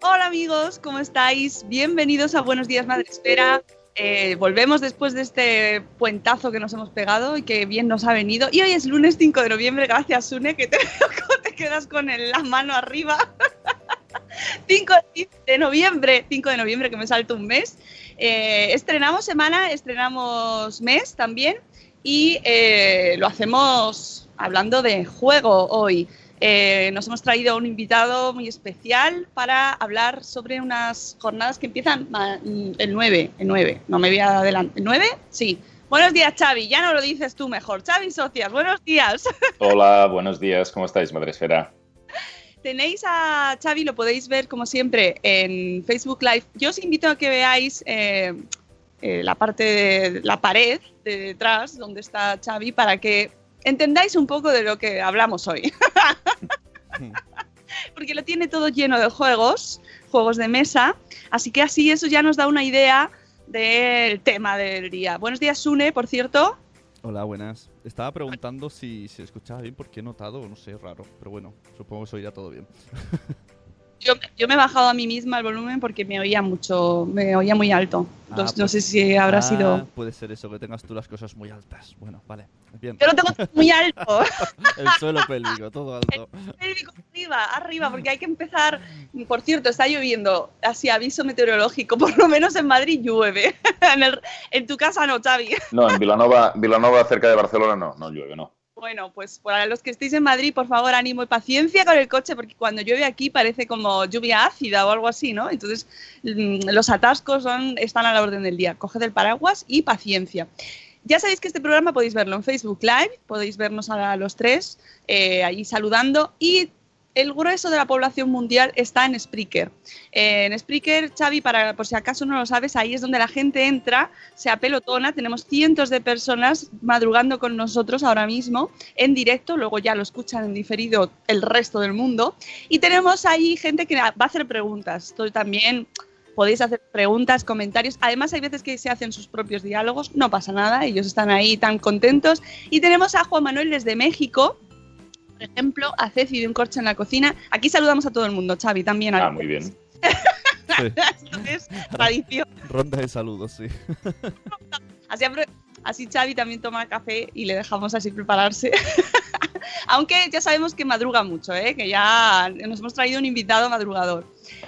Hola amigos, ¿cómo estáis? Bienvenidos a Buenos Días Madre Esfera. Eh, volvemos después de este puentazo que nos hemos pegado y que bien nos ha venido. Y hoy es lunes 5 de noviembre, gracias Sune, que te quedas con la mano arriba. 5 de noviembre, 5 de noviembre, que me salto un mes. Eh, estrenamos semana, estrenamos mes también y eh, lo hacemos hablando de juego hoy. Eh, nos hemos traído un invitado muy especial para hablar sobre unas jornadas que empiezan mm, el 9, el 9, no me voy adelante. ¿El 9? Sí. Buenos días, Xavi, ya no lo dices tú mejor. Xavi Socias, buenos días. Hola, buenos días, ¿cómo estáis, Madre Esfera? Tenéis a Xavi, lo podéis ver como siempre en Facebook Live. Yo os invito a que veáis eh, eh, la parte de la pared de detrás donde está Xavi para que entendáis un poco de lo que hablamos hoy. Porque lo tiene todo lleno de juegos, juegos de mesa, así que así eso ya nos da una idea del tema del día. Buenos días, Sune, por cierto. Hola, buenas. Estaba preguntando si se escuchaba bien porque he notado, no sé, raro. Pero bueno, supongo que se oirá todo bien. Yo, yo me he bajado a mí misma el volumen porque me oía mucho, me oía muy alto. Entonces, Ah, no pues- sé si habrá Ah, sido. Puede ser eso, que tengas tú las cosas muy altas. Bueno, vale. Bien. Yo lo tengo muy alto. El suelo pélvico, todo alto. Pélvico arriba, arriba, porque hay que empezar. Por cierto, está lloviendo. Así, aviso meteorológico. Por lo menos en Madrid llueve. En, el- en tu casa no, Xavi. No, en Vilanova, Vilanova, cerca de Barcelona, no, no llueve, no. Bueno, pues para los que estéis en Madrid, por favor, ánimo y paciencia con el coche, porque cuando llueve aquí parece como lluvia ácida o algo así, ¿no? Entonces, mm, los atascos son, están a la orden del día. Coged el paraguas y paciencia. Ya sabéis que este programa podéis verlo en Facebook Live, podéis vernos a los tres eh, allí saludando y el grueso de la población mundial está en Spreaker. Eh, en Spreaker, Xavi, para, por si acaso no lo sabes, ahí es donde la gente entra, se apelotona, tenemos cientos de personas madrugando con nosotros ahora mismo en directo, luego ya lo escuchan en diferido el resto del mundo, y tenemos ahí gente que va a hacer preguntas. Esto también podéis hacer preguntas, comentarios. Además, hay veces que se hacen sus propios diálogos, no pasa nada, ellos están ahí tan contentos. Y tenemos a Juan Manuel desde México, por ejemplo, a Ceci de un corcho en la cocina. Aquí saludamos a todo el mundo, Xavi, también. Ah, muy bien. Sí. Esto es tradición. Ronda de saludos, sí. Así, así Xavi también toma café y le dejamos así prepararse. Aunque ya sabemos que madruga mucho, ¿eh? que ya nos hemos traído un invitado madrugador.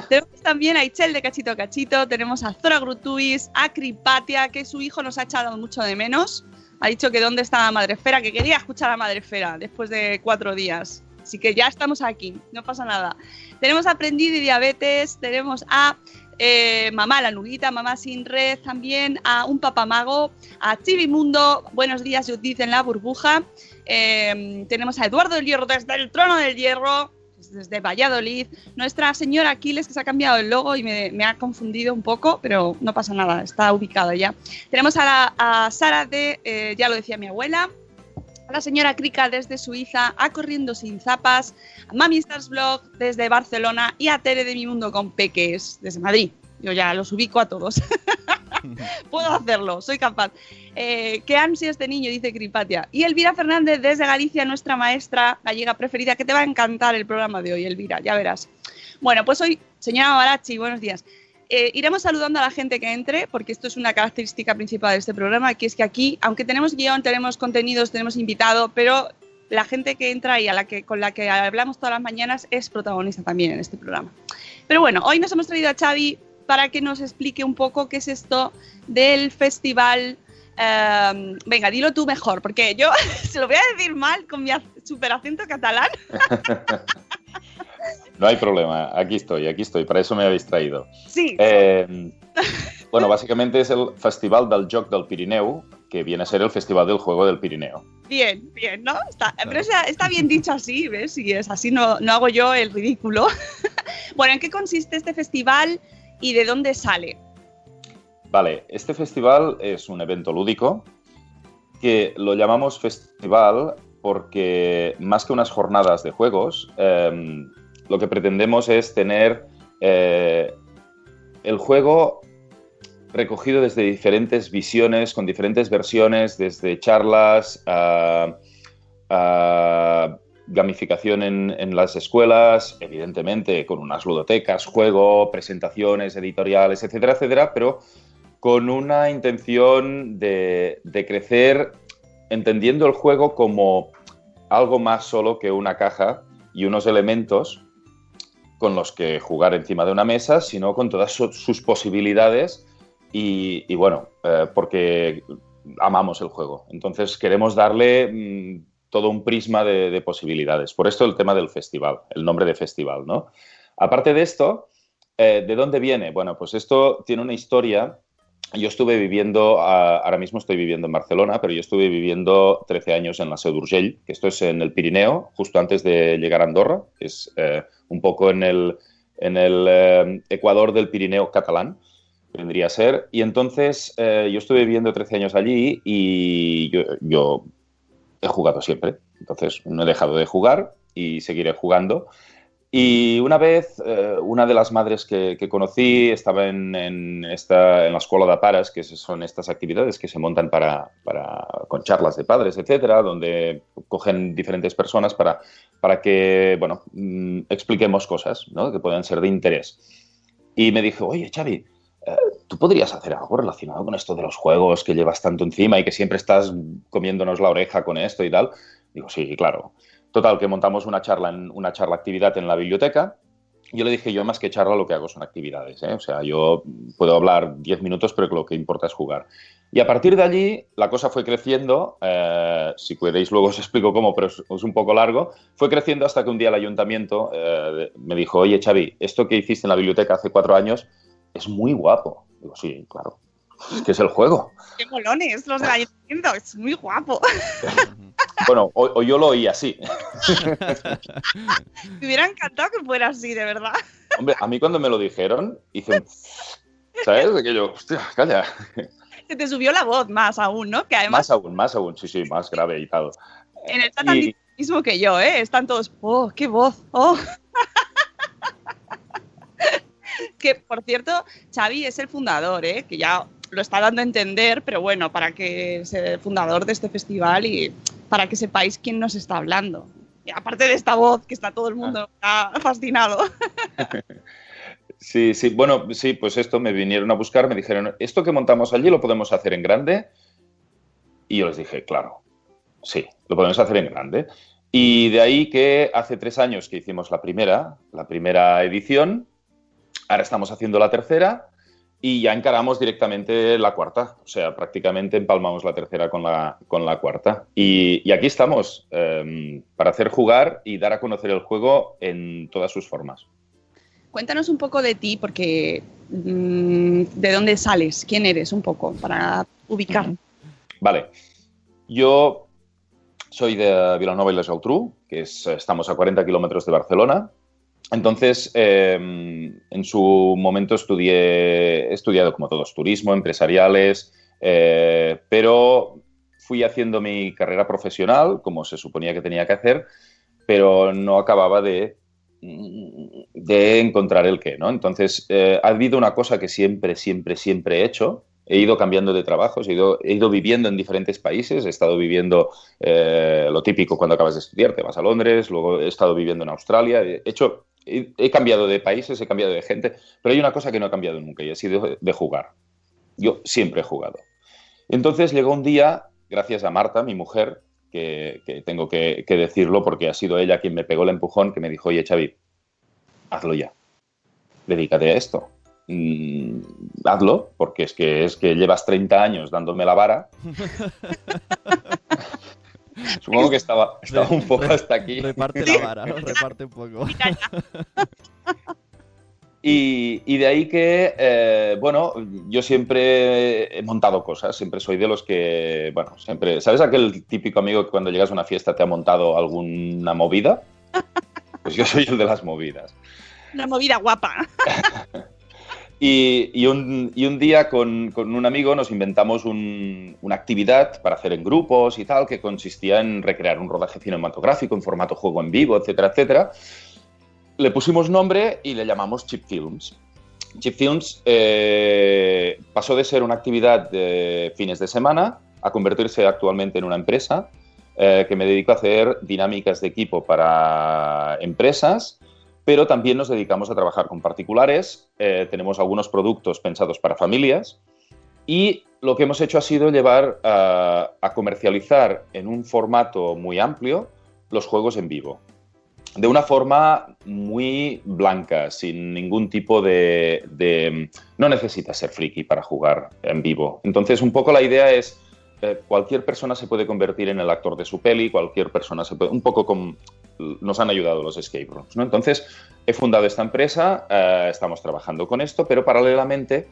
Tenemos también a Ichel de Cachito a Cachito, tenemos a Zora Grutuis, a Cripatia, que su hijo nos ha echado mucho de menos. Ha dicho que dónde está la madrefera, que quería escuchar a la madrefera después de cuatro días. Así que ya estamos aquí, no pasa nada. Tenemos a Aprendid y Diabetes, tenemos a eh, Mamá la Nuguita, Mamá sin red también, a un papamago, a Chivimundo, Buenos días Judith en la burbuja. Eh, tenemos a Eduardo del Hierro desde el trono del hierro, desde Valladolid. Nuestra señora Aquiles, que se ha cambiado el logo y me, ha confundido un poco, pero no pasa nada, está ubicado ya. Tenemos a, la- a Sara de, eh, ya lo decía mi abuela, a la señora Krika desde Suiza, a Corriendo Sin Zapas, a Mami Stars Blog desde Barcelona y a Tere de Mi Mundo con Peques desde Madrid. Yo ya los ubico a todos. Puedo hacerlo, soy capaz. Eh, qué ansia este niño, dice Cripatia. Y Elvira Fernández desde Galicia, nuestra maestra gallega preferida, que te va a encantar el programa de hoy, Elvira, ya verás. Bueno, pues hoy, señora Barachi, buenos días. Eh, iremos saludando a la gente que entre, porque esto es una característica principal de este programa, que es que aquí, aunque tenemos guion, tenemos contenidos, tenemos invitado, pero la gente que entra y a la que, con la que hablamos todas las mañanas es protagonista también en este programa. Pero bueno, hoy nos hemos traído a Xavi para que nos explique un poco qué es esto del festival. eh, venga, dilo tú mejor, porque yo se lo voy a decir mal con mi super acento catalán. No hay problema, aquí estoy, aquí estoy, para eso me habéis traído. Sí, Eh, bueno, básicamente es el Festival del Joc del Pirineu, que viene a ser el Festival del Juego del Pirineo. bien, bien, ¿no? Está, pero está, está bien dicho así, ¿ves? Y es así, no, no hago yo el ridículo. bueno, ¿en qué consiste este festival y de dónde sale? Vale, este festival es un evento lúdico que lo llamamos festival porque más que unas jornadas de juegos, eh, lo que pretendemos es tener eh, el juego recogido desde diferentes visiones, con diferentes versiones, desde charlas a gamificación en, en las escuelas, evidentemente con unas ludotecas, juego, presentaciones editoriales, etcétera, etcétera, pero con una intención de, de crecer entendiendo el juego como algo más solo que una caja y unos elementos con los que jugar encima de una mesa, sino con todas su- sus posibilidades y, y bueno, eh, porque amamos el juego. Entonces queremos darle mm, todo un prisma de, de posibilidades. Por esto el tema del festival, el nombre de festival, ¿no? Aparte de esto, eh, ¿de dónde viene? Bueno, pues esto tiene una historia. Yo estuve viviendo, ah, ahora mismo estoy viviendo en Barcelona, pero yo estuve viviendo 13 años en la Seu d'Urgell, que esto es en el Pirineo, justo antes de llegar a Andorra, que es eh, un poco en el, en el eh, Ecuador del Pirineo catalán, vendría a ser. Y entonces yo estuve viviendo 13 años allí y yo he jugado siempre. Entonces no he dejado de jugar y seguiré jugando. Y una vez, eh, una de las madres que, conocí estaba en, en esta, en la escuela de pares, que son estas actividades que se montan para, para, con charlas de padres, etcétera, donde cogen diferentes personas para, para que, bueno, mm, expliquemos cosas ¿no? que puedan ser de interés. Y me dijo, oye, Xavi, eh, ¿tú podrías hacer algo relacionado con esto de los juegos que llevas tanto encima y que siempre estás comiéndonos la oreja con esto y tal? Digo, sí, claro. Total, que montamos una charla, en, una charla actividad en la biblioteca. Yo le dije, yo más que charla lo que hago son actividades. ¿eh? O sea, yo puedo hablar 10 minutos, pero lo que importa es jugar. Y a partir de allí la cosa fue creciendo, eh, si queréis luego os explico cómo, pero es, es, un poco largo, fue creciendo hasta que un día el ayuntamiento eh, me dijo, oye Xavi, esto que hiciste en la biblioteca hace cuatro años es muy guapo. Digo, sí, claro, es que es el juego. Qué molones los del ayuntamiento, es muy guapo. Bueno, o, o, yo lo oí así. Me hubiera encantado que fuera así, de verdad. Hombre, a mí cuando me lo dijeron, hice un... ¿Sabes? De que yo, hostia, calla. Se te subió la voz más aún, ¿no? Que además... Más aún, más aún, sí, sí, más grave y tal. En el chat y... mismo que yo, ¿eh? Están todos, ¡oh, qué voz! ¡Oh! que, por cierto, Xavi es el fundador, ¿eh? Que ya lo está dando a entender, pero bueno, para que sea el fundador de este festival y para que sepáis quién nos está hablando. Y aparte de esta voz, que está todo el mundo ah. fascinado. Sí, sí, bueno, sí, pues esto me vinieron a buscar, me dijeron, esto que montamos allí lo podemos hacer en grande. Y yo les dije, claro, sí, lo podemos hacer en grande. Y de ahí que hace tres años que hicimos la primera, la primera edición, ahora estamos haciendo la tercera y ya encaramos directamente la cuarta. O sea, prácticamente empalmamos la tercera con la, con la cuarta. Y, y aquí estamos eh, para hacer jugar y dar a conocer el juego en todas sus formas. Cuéntanos un poco de ti, porque mmm, ¿de dónde sales? ¿Quién eres? Un poco, para ubicar. Vale. Yo soy de Vilanova y la Geltrú, que es, estamos a 40 kilómetros de Barcelona. Entonces, eh, en su momento estudié, he estudiado como todos, turismo, empresariales, eh, pero fui haciendo mi carrera profesional, como se suponía que tenía que hacer, pero no acababa de, de encontrar el qué, ¿no? Entonces, eh, ha habido una cosa que siempre, siempre, siempre he hecho, he ido cambiando de trabajos, he ido, he ido, viviendo en diferentes países, he estado viviendo eh, lo típico cuando acabas de estudiar, te vas a Londres, luego he estado viviendo en Australia, he hecho, he, cambiado de países, he cambiado de gente, pero hay una cosa que no he cambiado nunca y ha sido de jugar. Yo siempre he jugado. Entonces llegó un día, gracias a Marta, mi mujer, que, tengo que, que, decirlo porque ha sido ella quien me pegó el empujón, que me dijo, oye Xavi, hazlo ya, dedícate a esto. mm, hazlo, porque es que, es que llevas 30 años dándome la vara. Supongo que estaba, estaba un poco hasta aquí. Reparte la vara, ¿no? reparte un poco. Y, y de ahí que, eh, bueno, yo siempre he montado cosas, siempre soy de los que, bueno, siempre, ¿sabes aquel típico amigo que cuando llegas a una fiesta te ha montado alguna movida? Pues yo soy el de las movidas. Una movida guapa. Y, y, un, y un, día con, un amigo nos inventamos un, una actividad para hacer en grupos y tal, que consistía en recrear un rodaje cinematográfico en formato juego en vivo, etcétera, etcétera. Le pusimos nombre y le llamamos Chip Films. Chip Films eh, pasó de ser una actividad de fines de semana a convertirse actualmente en una empresa eh, que me dedico a hacer dinámicas de equipo para empresas pero también nos dedicamos a trabajar con particulares, eh, tenemos algunos productos pensados para familias y lo que hemos hecho ha sido llevar a, comercializar en un formato muy amplio los juegos en vivo, de una forma muy blanca, sin ningún tipo de... no necesitas ser friki para jugar en vivo. Entonces, un poco la idea es... Eh, cualquier persona se puede convertir en el actor de su peli, cualquier persona se puede, un poco como nos han ayudado los escape rooms. ¿no? Entonces, he fundado esta empresa, eh, estamos trabajando con esto, pero paralelamente,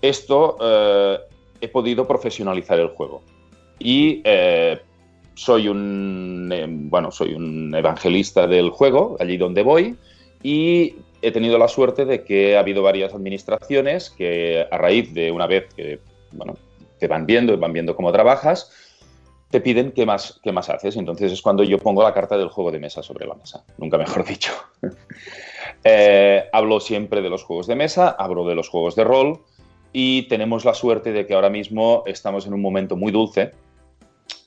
esto eh, he podido profesionalizar el juego. Y eh, soy un, bueno, soy un evangelista del juego, allí donde voy, y he tenido la suerte de que ha habido varias administraciones que a raíz de una vez que, bueno, te van viendo, van viendo cómo trabajas, te piden qué más, qué más haces. Entonces es cuando yo pongo la carta del juego de mesa sobre la mesa, nunca mejor dicho. eh, hablo siempre de los juegos de mesa, hablo de los juegos de rol y tenemos la suerte de que ahora mismo estamos en un momento muy dulce.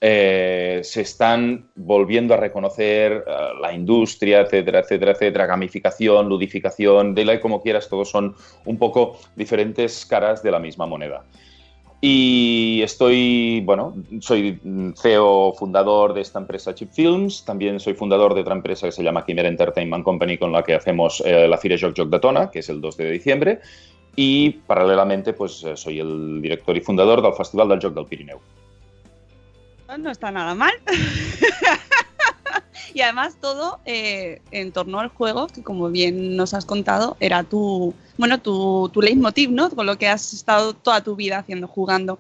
Eh, se están volviendo a reconocer uh, la industria, etcétera, etcétera, etcétera, gamificación, ludificación, de como quieras, todos son un poco diferentes caras de la misma moneda. Y estoy, bueno, soy CEO fundador de esta empresa Chip Films, también soy fundador de otra empresa que se llama Quimera Entertainment Company con la que hacemos eh, la Fira Joc Joc de Tona, que es el 2 de diciembre, y paralelamente pues eh, soy el director y fundador del Festival del Joc del Pirineu. No está nada mal. y además todo eh, en torno al juego, que como bien nos has contado, era tu, bueno, tu, tu leitmotiv, ¿no? Con lo que has estado toda tu vida haciendo, jugando.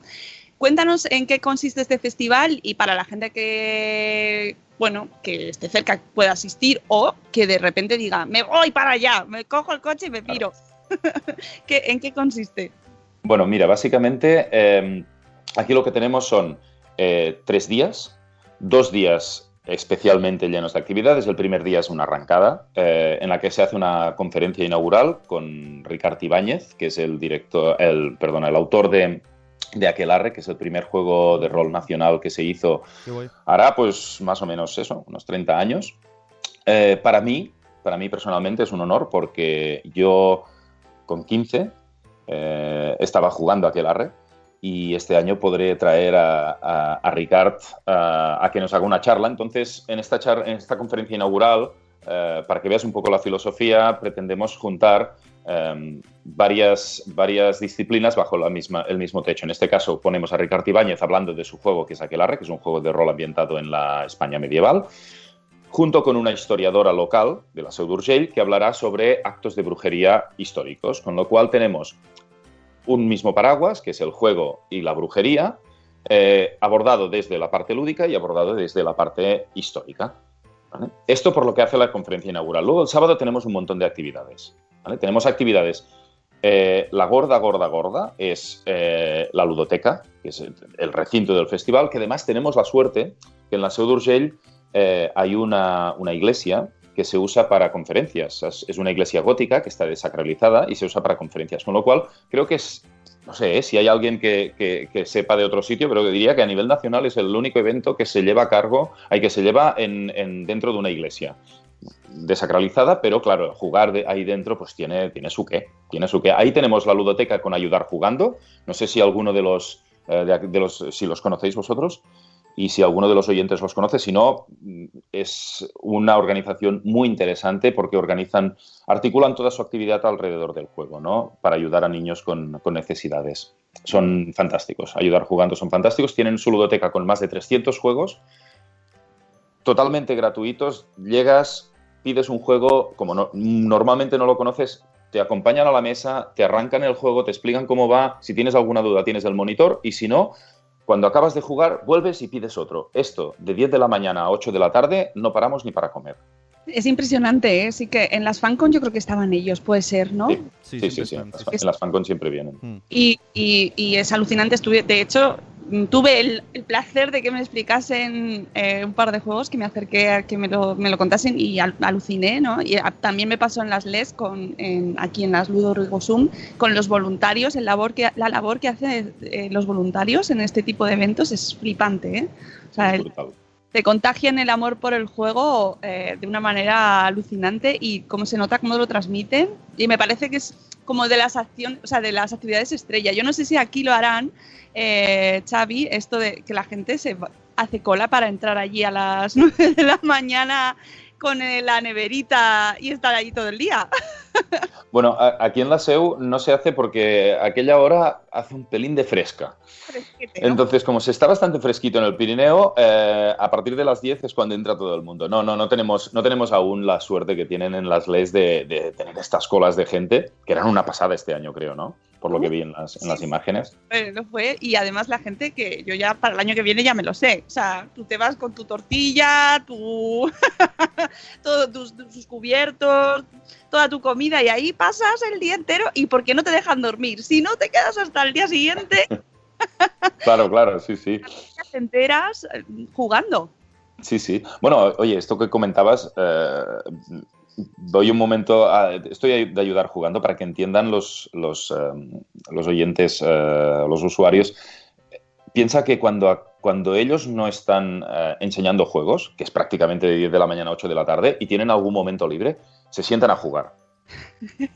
Cuéntanos en qué consiste este festival y para la gente que, bueno, que esté cerca pueda asistir o que de repente diga, me voy para allá, me cojo el coche y me piro. Claro. ¿En qué consiste? Bueno, mira, básicamente eh, aquí lo que tenemos son eh, tres días, dos días especialmente llenos de actividades. El primer día es una arrancada eh, en la que se hace una conferencia inaugural con Ricard Ibáñez, que es el director, el, perdón, el autor de, de Aquelarre, que es el primer juego de rol nacional que se hizo hará pues más o menos eso, unos 30 años. Eh, para mí, para mí personalmente es un honor porque yo con 15 eh, estaba jugando Aquelarre y este año podré traer a, a, Ricard a, que nos haga una charla. Entonces, en esta, char en esta conferencia inaugural, eh, para que veas un poco la filosofía, pretendemos juntar eh, varias, varias disciplinas bajo la misma, el mismo techo. En este caso, ponemos a Ricard Ibáñez hablando de su juego, que es Aquelarre, que es un juego de rol ambientado en la España medieval junto con una historiadora local de la Seu d'Urgell que hablará sobre actos de brujería históricos, con lo cual tenemos un mismo paraguas, que es el juego y la brujería, eh, abordado desde la parte lúdica y abordado desde la parte histórica. Esto por lo que hace la conferencia inaugural. Luego el sábado tenemos un montón de actividades. Tenemos actividades. Eh, la gorda, gorda, gorda es eh, la ludoteca, que es el recinto del festival, que además tenemos la suerte que en la Seu d'Urgell hay una, una iglesia que se usa para conferencias. Es una iglesia gótica que está desacralizada y se usa para conferencias, con lo cual creo que es, no sé, ¿eh? si hay alguien que, que, sepa de otro sitio, pero diría que a nivel nacional es el único evento que se lleva a cargo, hay que se lleva en, en dentro de una iglesia desacralizada, pero claro, jugar ahí dentro pues tiene, tiene su qué, tiene su qué. Ahí tenemos la ludoteca con ayudar jugando, no sé si alguno de los, eh, de los si los conocéis vosotros, y si alguno de los oyentes los conoce, si no, mm, es una organización muy interesante porque organizan, articulan toda su actividad alrededor del juego, ¿no? Para ayudar a niños con, necesidades. Son fantásticos, ayudar jugando son fantásticos. Tienen su ludoteca con más de 300 juegos, totalmente gratuitos. Llegas, pides un juego, como no- normalmente no lo conoces, te acompañan a la mesa, te arrancan el juego, te explican cómo va. Si tienes alguna duda, tienes el monitor y si no, cuando acabas de jugar, vuelves y pides otro. Esto, de 10 de la mañana a 8 de la tarde, no paramos ni para comer. Es impresionante, ¿eh? Sí que en las FanCon yo creo que estaban ellos, puede ser, ¿no? Sí, Sí, sí, sí. sí. En las FanCon siempre vienen. Mm. Y, y- y es alucinante. Estuve, de hecho, tuve el, el placer de que me explicasen eh, un par de juegos que me acerqué a que me lo, me lo contasen y al- aluciné, ¿no? Y también me pasó en las LES, con, en- aquí en las Ludo Rigosum, con los voluntarios, el labor que, la labor que hacen eh, los voluntarios en este tipo de eventos es flipante, ¿eh? O sea. Te contagian el amor por el juego eh, de una manera alucinante y cómo se nota cómo lo transmiten y me parece que es como de las acciones, o sea, de las actividades estrella. Yo no sé si aquí lo harán, eh, Xavi, esto de que la gente se hace cola para entrar allí a las 9 de la mañana con eh, la neverita y estar allí todo el día. Bueno, a- aquí en la SEU no se hace porque aquella hora hace un pelín de fresca. Fresquete, ¿no? Entonces, como se está bastante fresquito en el Pirineo, eh, a partir de las 10 es cuando entra todo el mundo. No, no, no tenemos, no tenemos aún la suerte que tienen en las leyes de, de tener estas colas de gente, que eran una pasada este año, creo, ¿no? Por lo que vi en las, en las imágenes. Eh, fue y además la gente que yo ya para el año que viene ya me lo sé. O sea, tú te vas con tu tortilla, tu todos tus, tus cubiertos, toda tu comida y ahí pasas el día entero y ¿por qué no te dejan dormir? Si no te quedas hasta el día siguiente, Claro, claro, sí, sí. te enteras eh, jugando. Sí, sí. Bueno, oye, esto que comentabas, eh, doy un momento, a- estoy de ayudar jugando para que entiendan los, los, eh, los oyentes, eh, los usuarios. Piensa que cuando, cuando ellos no están eh, enseñando juegos, que es prácticamente de 10 de la mañana a 8 de la tarde, y tienen algún momento libre, se sientan a jugar.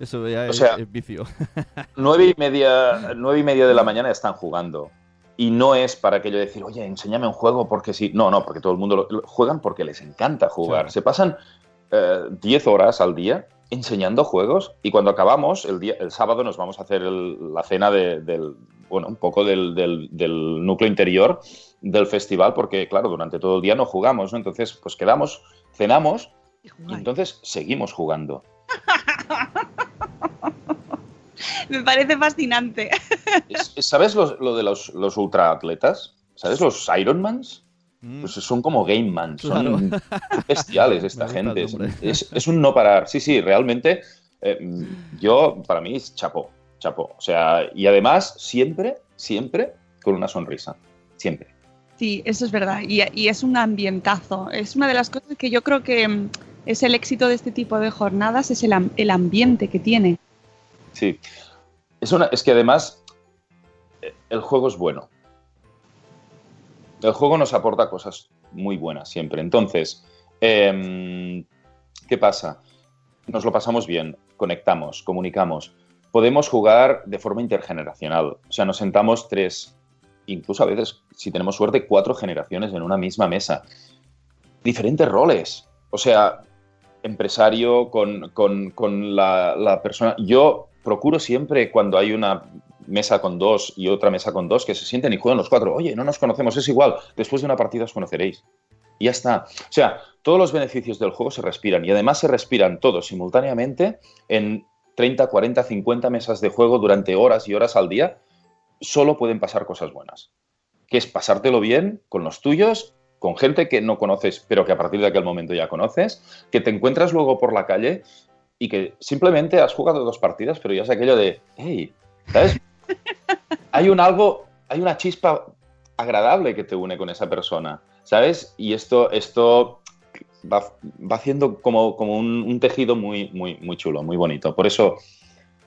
Eso ya O sea- es vicio. Nueve y, media, nueve y media de la mañana están jugando. Y no es para aquello de decir, oye, enséñame un juego porque sí. No, no, porque todo el mundo lo, lo- juegan porque les encanta jugar. Claro. Se pasan eh, 10 horas al día enseñando juegos y cuando acabamos, el, día, el sábado nos vamos a hacer el- la cena de- del, bueno, un poco del, del- del núcleo interior del festival porque, claro, durante todo el día no jugamos, ¿no? Entonces, pues quedamos, cenamos Y entonces seguimos jugando. Me parece fascinante. Es- es- ¿Sabes lo de los, los ultraatletas? ¿Sabes los Ironmans? Mm. Pues son como Game Man, Claro. son bestiales esta gusta gente. Es, es- un no parar. Sí, sí, realmente eh, yo, para mí es chapó, chapó. O sea, y además siempre, siempre con una sonrisa. Siempre. Sí, eso es verdad. Y, y es un ambientazo. Es una de las cosas que yo creo que es el éxito de este tipo de jornadas, es el, el ambiente que tiene. Sí. Es, una, es que además eh, el juego es bueno. El juego nos aporta cosas muy buenas siempre. Entonces, em, ¿qué pasa? Nos lo pasamos bien, conectamos, comunicamos. Podemos jugar de forma intergeneracional. O sea, nos sentamos tres, incluso a veces, si tenemos suerte, cuatro generaciones en una misma mesa. Diferentes roles. O sea, empresario con, con- con la, la persona. Yo procuro siempre cuando hay una mesa con dos y otra mesa con dos que se sienten y juegan los cuatro. Oye, no nos conocemos, es igual. Después de una partida os conoceréis. Y ya está. O sea, todos los beneficios del juego se respiran y además se respiran todos simultáneamente en 30, 40, 50 mesas de juego durante horas y horas al día. Solo pueden pasar cosas buenas. Que es pasártelo bien con los tuyos, con gente que no conoces, pero que a partir de aquel momento ya conoces, que te encuentras luego por la calle y que simplemente has jugado dos partidas, pero ya es aquello de, hey, ¿sabes? Hay un algo, hay una chispa agradable que te une con esa persona, ¿sabes? Y esto, esto va, va haciendo como, como un, un tejido muy, muy, muy chulo, muy bonito. Por eso,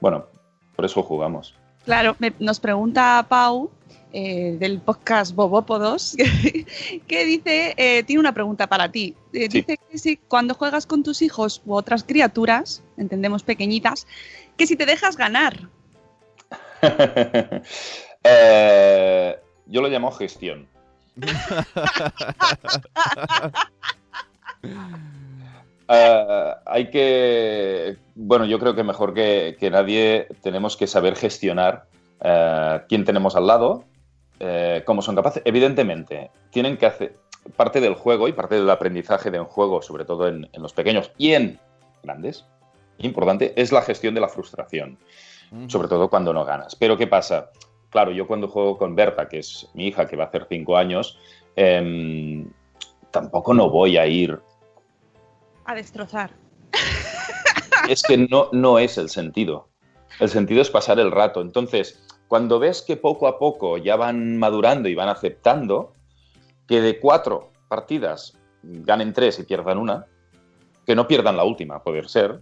bueno, por eso jugamos. Claro, me- nos pregunta Pau eh, del podcast Bobópodos, que dice, eh, tiene una pregunta para ti. Eh, Sí. Dice que si cuando juegas con tus hijos u otras criaturas, entendemos pequeñitas, que si te dejas ganar. Yo lo llamo gestión. Hay que, bueno, yo creo que mejor que, que nadie tenemos que saber gestionar quién tenemos al lado, eh, cómo son capaces. Evidentemente, tienen que hacer parte del juego y parte del aprendizaje de un juego, sobre todo en, en los pequeños y en grandes, importante, es la gestión de la frustración, sobre todo cuando no ganas. Pero ¿qué pasa? Claro, yo cuando juego con Berta, que es mi hija, que va a hacer cinco años, em, tampoco no voy a ir A destrozar. es que no, no es el sentido. El sentido es pasar el rato. Entonces, cuando ves que poco a poco ya van madurando y van aceptando, que de cuatro partidas ganen tres y pierdan una, que no pierdan la última, poder ser,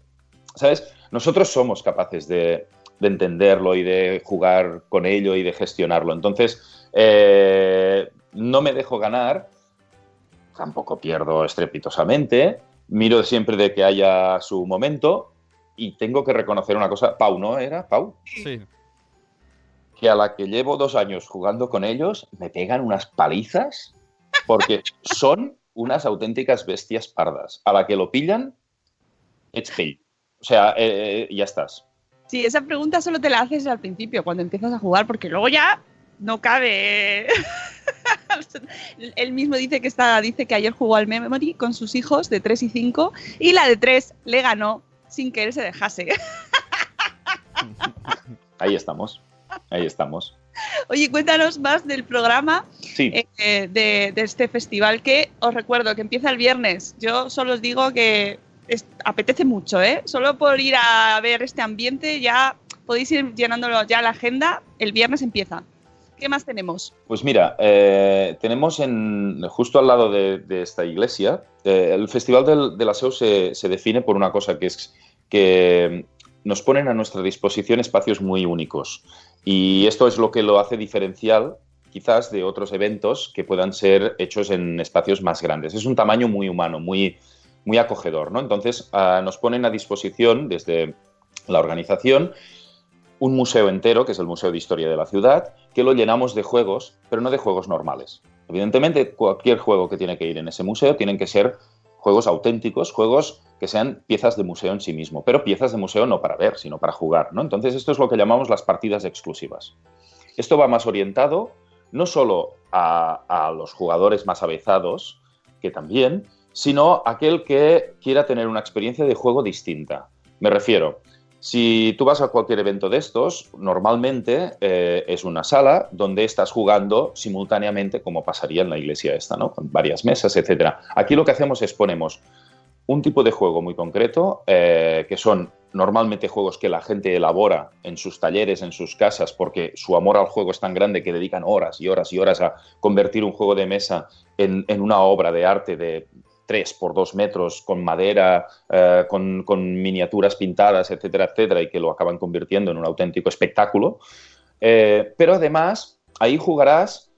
¿sabes? Nosotros somos capaces de, de entenderlo y de jugar con ello y de gestionarlo. Entonces, eh, no me dejo ganar, tampoco pierdo estrepitosamente, miro siempre de que haya su momento y tengo que reconocer una cosa. Pau, ¿no era? Pau. Sí. Que a la que llevo dos años jugando con ellos, me pegan unas palizas porque son unas auténticas bestias pardas. A la que lo pillan, it's pay. O sea, eh, eh, ya estás. Sí, esa pregunta solo te la haces al principio, cuando empiezas a jugar, porque luego ya no cabe. Él mismo dice que está, dice que ayer jugó al Memory con sus hijos de 3 y 5 y la de 3 le ganó sin que él se dejase. Ahí estamos. Ahí estamos. Oye, cuéntanos más del programa Sí. eh, de, de este festival que os recuerdo que empieza el viernes. Yo solo os digo que es- apetece mucho, ¿eh? Solo por ir a ver este ambiente ya podéis ir llenándolo ya la agenda. El viernes empieza. ¿Qué más tenemos? Pues mira, eh, tenemos en, justo al lado de, de esta iglesia, eh, el Festival del, del Aseo se, se define por una cosa que es que nos ponen a nuestra disposición espacios muy únicos. Y esto es lo que lo hace diferencial quizás de otros eventos que puedan ser hechos en espacios más grandes. Es un tamaño muy humano, muy, muy acogedor, ¿no? Entonces ah, nos ponen a disposición desde la organización un museo entero, que es el Museo de Historia de la Ciudad, que lo llenamos de juegos, pero no de juegos normales. Evidentemente, cualquier juego que tiene que ir en ese museo tienen que ser juegos auténticos, juegos que sean piezas de museo en sí mismo, pero piezas de museo no para ver, sino para jugar, ¿no? Entonces, esto es lo que llamamos las partidas exclusivas. Esto va más orientado no solo a, los jugadores más avezados, que también, sino a aquel que quiera tener una experiencia de juego distinta. Me refiero, si tú vas a cualquier evento de estos, normalmente eh, es una sala donde estás jugando simultáneamente como pasaría en la iglesia esta, ¿no? Con varias mesas, etcétera. Aquí lo que hacemos es ponemos un tipo de juego muy concreto, eh, que son normalmente juegos que la gente elabora en sus talleres, en sus casas, porque su amor al juego es tan grande que dedican horas y horas y horas a convertir un juego de mesa en, en una obra de arte de 3 por 2 metros, con madera, eh, con, miniaturas pintadas, etcétera, etcétera, y que lo acaban convirtiendo en un auténtico espectáculo. Eh, pero además, ahí jugarás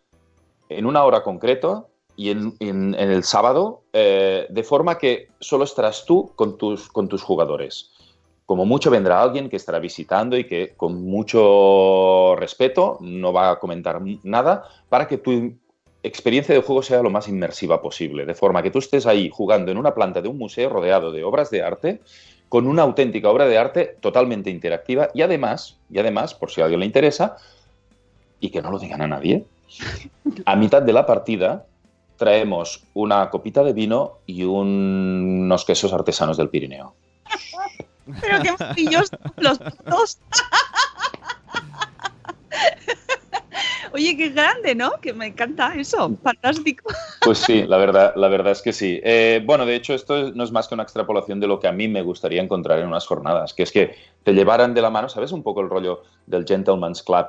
en una hora concreta y en, el sábado, eh, de forma que solo estarás tú con tus, con tus jugadores. Como mucho vendrá alguien que estará visitando y que con mucho respeto no va a comentar nada para que tu experiencia de juego sea lo más inmersiva posible, de forma que tú estés ahí jugando en una planta de un museo rodeado de obras de arte, con una auténtica obra de arte totalmente interactiva y además, y además, por si a alguien le interesa, y que no lo digan a nadie, a mitad de la partida traemos una copita de vino y un- unos quesos artesanos del Pirineo. Pero qué maravillosos los dos. Oye, qué grande, ¿no? Que me encanta eso. Fantástico. Pues sí, la verdad, la verdad es que sí. Eh, bueno, de hecho, esto no es más que una extrapolación de lo que a mí me gustaría encontrar en unas jornadas, que es que te llevaran de la mano, ¿sabes? Un poco el rollo del Gentleman's Club,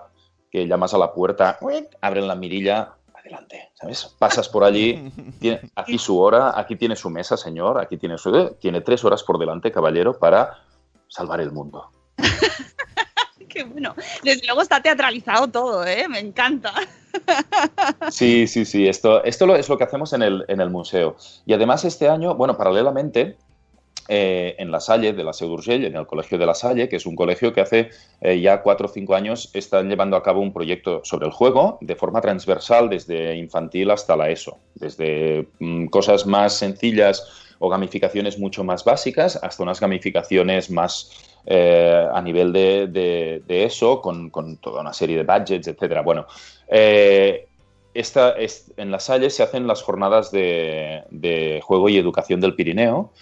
que llamas a la puerta, abren la mirilla, adelante, ¿sabes? Pasas por allí, tiene aquí su hora, aquí tiene su mesa, señor, aquí tiene su... eh, Tiene tres horas por delante, caballero, para salvar el mundo. Bueno. Desde luego está teatralizado todo, ¿eh? Me encanta. Sí, sí, sí, esto, esto es lo que hacemos en el, en el museo. Y además este año, bueno, paralelamente, eh, en La Salle, de la Seu en el Colegio de La Salle, que es un colegio que hace eh, ya cuatro o cinco años están llevando a cabo un proyecto sobre el juego de forma transversal desde infantil hasta la ESO, desde mm, cosas más sencillas o gamificaciones mucho más básicas hasta unas gamificaciones más eh, a nivel de, de- ESO con, con toda una serie de budgets, etcétera. Bueno, eh, esta, es, en La Salle se hacen las jornadas de, de juego y educación del Pirineo,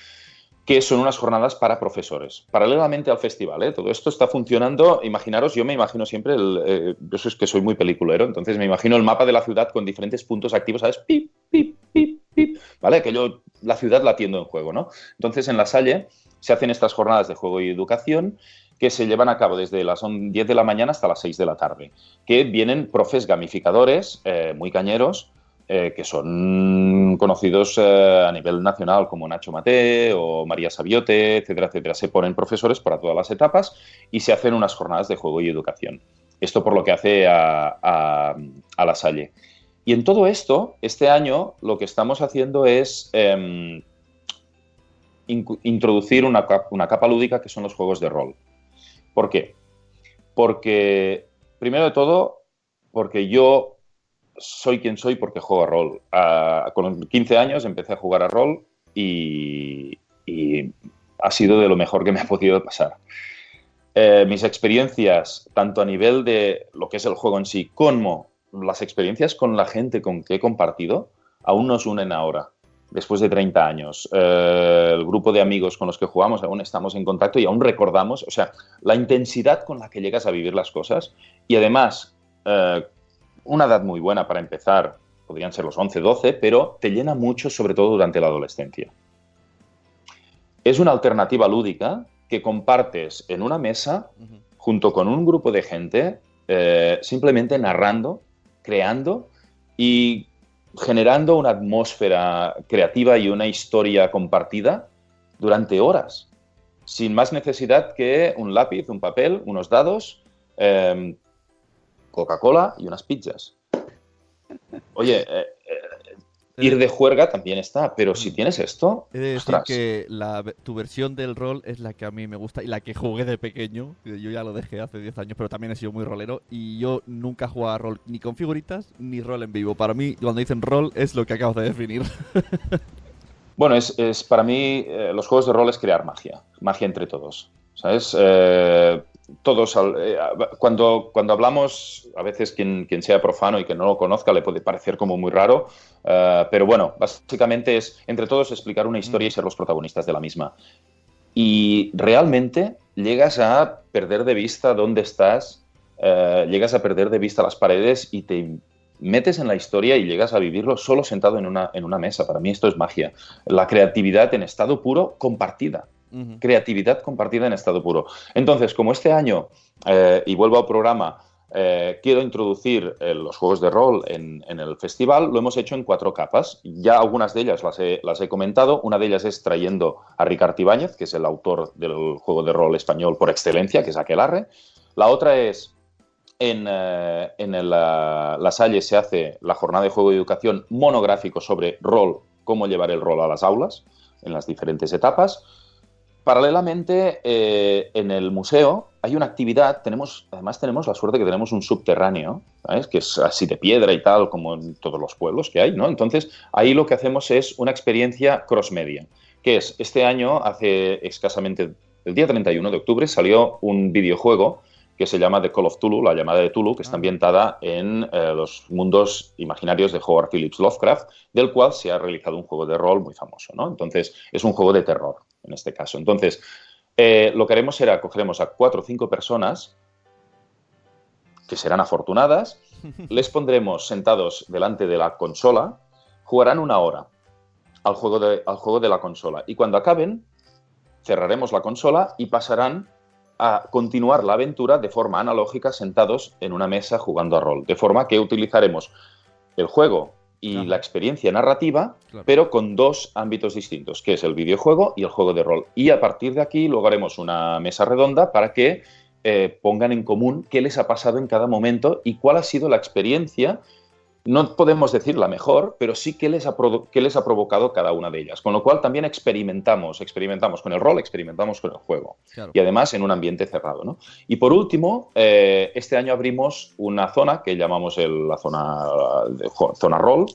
que son unas jornadas para profesores, paralelamente al festival. ¿eh? Todo esto está funcionando, imaginaros, yo me imagino siempre, el, eh, yo es que soy muy peliculero, entonces me imagino el mapa de la ciudad con diferentes puntos activos, ¿sabes? Pip, pip, pip, pip, ¿vale? Que yo la ciudad la atiendo en juego, ¿no? Entonces en La Salle se hacen estas jornadas de juego y educación que se llevan a cabo desde las on- 10 de la mañana hasta las 6 de la tarde, que vienen profes gamificadores eh, muy cañeros, eh, que son conocidos eh, a nivel nacional como Nacho Mate o María Sabiote, etcétera, etcétera. Se ponen profesores para todas las etapas y se hacen unas jornadas de juego y educación. Esto por lo que hace a, a- a la Salle. Y en todo esto, este año lo que estamos haciendo es introducir una, cap- una capa lúdica que son los juegos de rol. ¿Por qué? Porque, primero de todo, porque yo soy quien soy porque juego a rol. Con 15 años empecé a jugar a rol y, y ha sido de lo mejor que me ha podido pasar. Eh, mis experiencias, tanto a nivel de lo que es el juego en sí, como las experiencias con la gente con que he compartido, aún nos unen ahora, después de 30 años. Eh, el grupo de amigos con los que jugamos aún estamos en contacto y aún recordamos, o sea, la intensidad con la que llegas a vivir las cosas y además eh, una edad muy buena para empezar, podrían ser los 11, 12, pero te llena mucho, sobre todo durante la adolescencia. Es una alternativa lúdica que compartes en una mesa junto con un grupo de gente, eh, simplemente narrando, creando y generando una atmósfera creativa y una historia compartida durante horas, sin más necesidad que un lápiz, un papel, unos dados, eh, Coca-Cola y unas pizzas. Oye, eh, eh, ir de juerga también está, pero si tienes esto, He de decir ostras, que la, tu versión del rol es la que a mí me gusta y la que jugué de pequeño. que Yo ya lo dejé hace 10 años, pero también he sido muy rolero. Y yo nunca jugaba rol ni con figuritas ni rol en vivo. Para mí, cuando dicen rol, es lo que acabas de definir. Bueno, es, es- para mí eh, los juegos de rol es crear magia, magia entre todos, ¿sabes? Eh, todos, eh, cuando, cuando hablamos, a veces quien, quien sea profano y que no lo conozca le puede parecer como muy raro, eh, pero bueno, básicamente es entre todos explicar una historia y ser los protagonistas de la misma. Y realmente llegas a perder de vista dónde estás, eh, llegas a perder de vista las paredes y te metes en la historia y llegas a vivirlo solo sentado en una, en una mesa. Para mí esto es magia. La creatividad en estado puro compartida. Creatividad compartida en estado puro. Entonces, como este año, eh, y vuelvo al programa, eh, quiero introducir eh, los juegos de rol en, el festival, lo hemos hecho en cuatro capas. Ya algunas de ellas las he, comentado. Una de ellas es trayendo a Ricard Ibáñez, que es el autor del juego de rol español por excelencia, que es Aquelarre. La otra es en, eh, en el, La Salle se hace la jornada de juego y educación monográfico sobre rol, cómo llevar el rol a las aulas en las diferentes etapas. Paralelamente, eh, en el museo hay una actividad, tenemos, además tenemos la suerte que tenemos un subterráneo, ¿sabes? que es así de piedra y tal, como en todos los pueblos que hay, ¿no? Entonces, ahí lo que hacemos es una experiencia cross-media, que es, este año, hace escasamente, el día 31 de octubre, salió un videojuego que se llama The Call of Tulu, la llamada de Tulu, que está ambientada en eh, los mundos imaginarios de Howard Phillips Lovecraft, del cual se ha realizado un juego de rol muy famoso, ¿no? Entonces, es un juego de terror, en este caso. Entonces, eh, lo que haremos será, cogeremos a cuatro o cinco personas que serán afortunadas, les pondremos sentados delante de la consola, jugarán una hora al juego de, al juego de la consola. Y cuando acaben, cerraremos la consola y pasarán a continuar la aventura de forma analógica sentados en una mesa jugando a rol. De forma que utilizaremos el juego y la experiencia narrativa, Claro. pero con dos ámbitos distintos, que es el videojuego y el juego de rol. Y a partir de aquí luego haremos una mesa redonda para que eh, pongan en común qué les ha pasado en cada momento y cuál ha sido la experiencia no podemos decir la mejor, pero sí que les, ha les ha provocado cada una de ellas. Con lo cual también experimentamos, experimentamos con el rol, experimentamos con el juego. Y además en un ambiente cerrado. Y por último, eh, este año abrimos una zona que llamamos la zona, zona rol,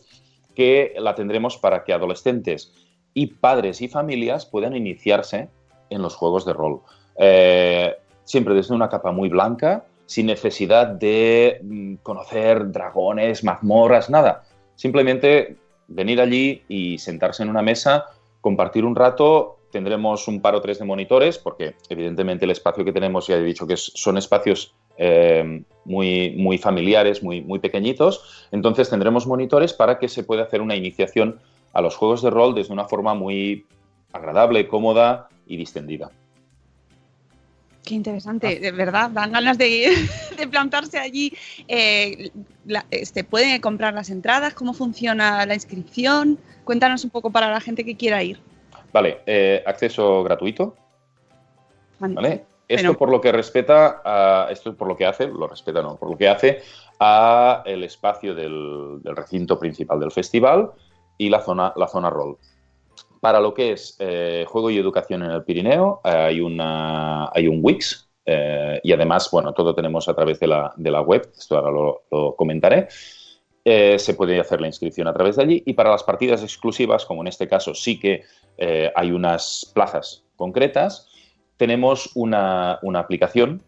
que la tendremos para que adolescentes y padres y familias puedan iniciarse en los juegos de rol. Eh, siempre desde una capa muy blanca, sin necesidad de mm, conocer dragones, mazmorras, nada. Simplemente venir allí y sentarse en una mesa, compartir un rato. Tendremos un par o tres de monitores, porque evidentemente el espacio que tenemos, ya he dicho que son espacios eh, muy, muy familiares, muy, muy pequeñitos. Entonces tendremos monitores para que se pueda hacer una iniciación a los juegos de rol desde una forma muy agradable, cómoda y distendida. Qué interesante, de verdad, dan ganas de, plantarse allí. Eh, este, ¿Pueden comprar las entradas? ¿Cómo funciona la inscripción? Cuéntanos un poco para la gente que quiera ir. Vale, eh, acceso gratuito. ¿Vale? Esto por lo que respeta a, esto por lo que hace, lo respeta no, por lo que hace a el espacio del, recinto principal del festival y la zona, la zona rol. Para lo que es eh, juego y educación en el Pirineo, hay, una, hay un Wix eh, y además, bueno, todo tenemos a través de la, de la web, esto ahora lo, comentaré. Eh, se puede hacer la inscripción a través de allí y para las partidas exclusivas, como en este caso sí que hay unas plazas concretas, tenemos una, una aplicación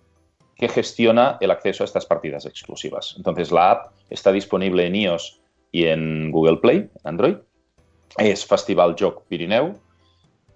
que gestiona el acceso a estas partidas exclusivas. Entonces la app está disponible en iOS y en Google Play, en Android es Festival Joc Pirineu.